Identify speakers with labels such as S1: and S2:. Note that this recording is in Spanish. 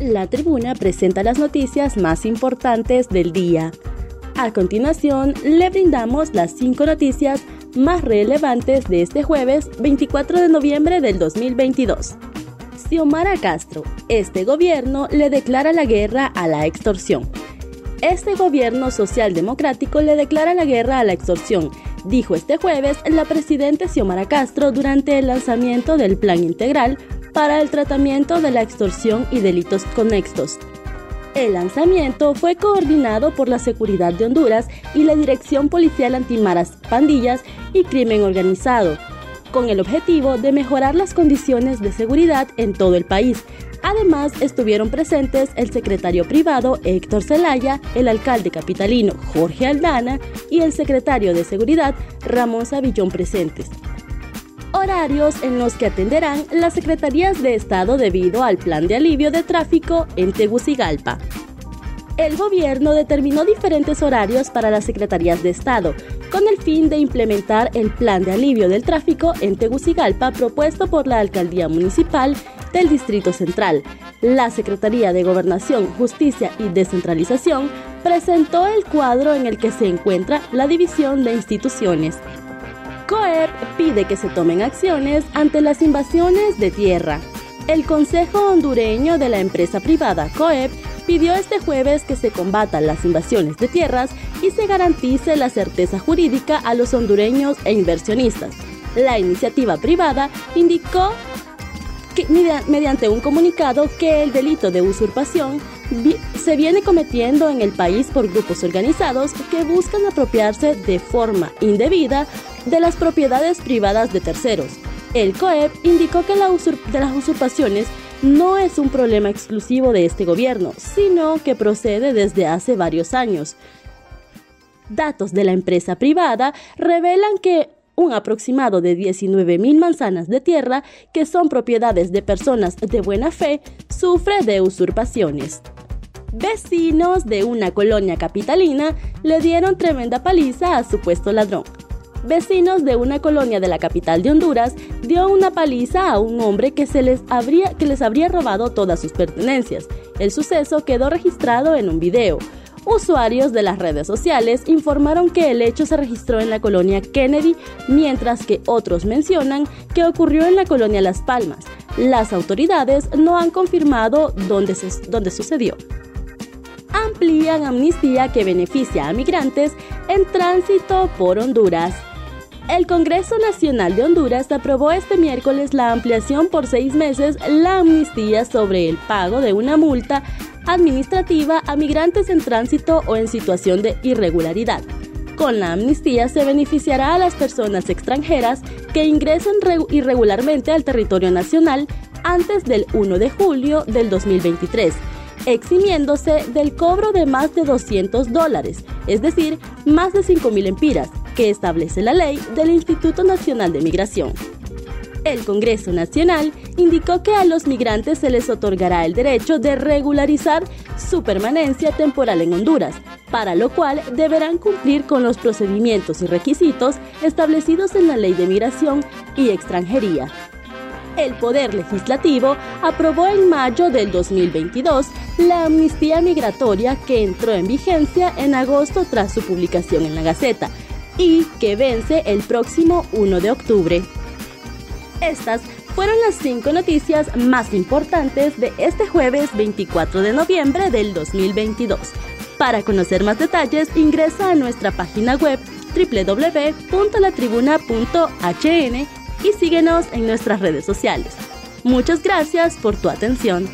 S1: La tribuna presenta las noticias más importantes del día. A continuación, le brindamos las cinco noticias más relevantes de este jueves 24 de noviembre del 2022. Xiomara Castro, este gobierno le declara la guerra a la extorsión. Este gobierno socialdemocrático le declara la guerra a la extorsión, dijo este jueves la presidenta Xiomara Castro durante el lanzamiento del Plan Integral para el tratamiento de la extorsión y delitos conexos. El lanzamiento fue coordinado por la Seguridad de Honduras y la Dirección Policial Antimaras, Pandillas y Crimen Organizado, con el objetivo de mejorar las condiciones de seguridad en todo el país. Además, estuvieron presentes el secretario privado Héctor Zelaya, el alcalde capitalino Jorge Aldana y el secretario de Seguridad Ramón Savillón presentes horarios en los que atenderán las secretarías de Estado debido al plan de alivio de tráfico en Tegucigalpa. El gobierno determinó diferentes horarios para las secretarías de Estado, con el fin de implementar el plan de alivio del tráfico en Tegucigalpa propuesto por la Alcaldía Municipal del Distrito Central. La Secretaría de Gobernación, Justicia y Descentralización presentó el cuadro en el que se encuentra la división de instituciones. COEP pide que se tomen acciones ante las invasiones de tierra. El Consejo Hondureño de la empresa privada COEP pidió este jueves que se combatan las invasiones de tierras y se garantice la certeza jurídica a los hondureños e inversionistas. La iniciativa privada indicó que, mediante un comunicado que el delito de usurpación se viene cometiendo en el país por grupos organizados que buscan apropiarse de forma indebida de las propiedades privadas de terceros. El COEP indicó que la de las usurpaciones no es un problema exclusivo de este gobierno, sino que procede desde hace varios años. Datos de la empresa privada revelan que un aproximado de 19.000 manzanas de tierra, que son propiedades de personas de buena fe, sufre de usurpaciones. Vecinos de una colonia capitalina le dieron tremenda paliza a supuesto ladrón vecinos de una colonia de la capital de Honduras dio una paliza a un hombre que, se les, habría, que les habría robado todas sus pertenencias. El suceso quedó registrado en un video. Usuarios de las redes sociales informaron que el hecho se registró en la colonia Kennedy, mientras que otros mencionan que ocurrió en la colonia Las Palmas. Las autoridades no han confirmado dónde, dónde sucedió amnistía que beneficia a migrantes en tránsito por Honduras. El Congreso Nacional de Honduras aprobó este miércoles la ampliación por seis meses la amnistía sobre el pago de una multa administrativa a migrantes en tránsito o en situación de irregularidad. Con la amnistía se beneficiará a las personas extranjeras que ingresen irregularmente al territorio nacional antes del 1 de julio del 2023 eximiéndose del cobro de más de 200 dólares, es decir, más de 5.000 empiras, que establece la ley del Instituto Nacional de Migración. El Congreso Nacional indicó que a los migrantes se les otorgará el derecho de regularizar su permanencia temporal en Honduras, para lo cual deberán cumplir con los procedimientos y requisitos establecidos en la Ley de Migración y Extranjería. El Poder Legislativo aprobó en mayo del 2022 la amnistía migratoria que entró en vigencia en agosto tras su publicación en la Gaceta y que vence el próximo 1 de octubre. Estas fueron las cinco noticias más importantes de este jueves 24 de noviembre del 2022. Para conocer más detalles, ingresa a nuestra página web www.latribuna.hn y síguenos en nuestras redes sociales. Muchas gracias por tu atención.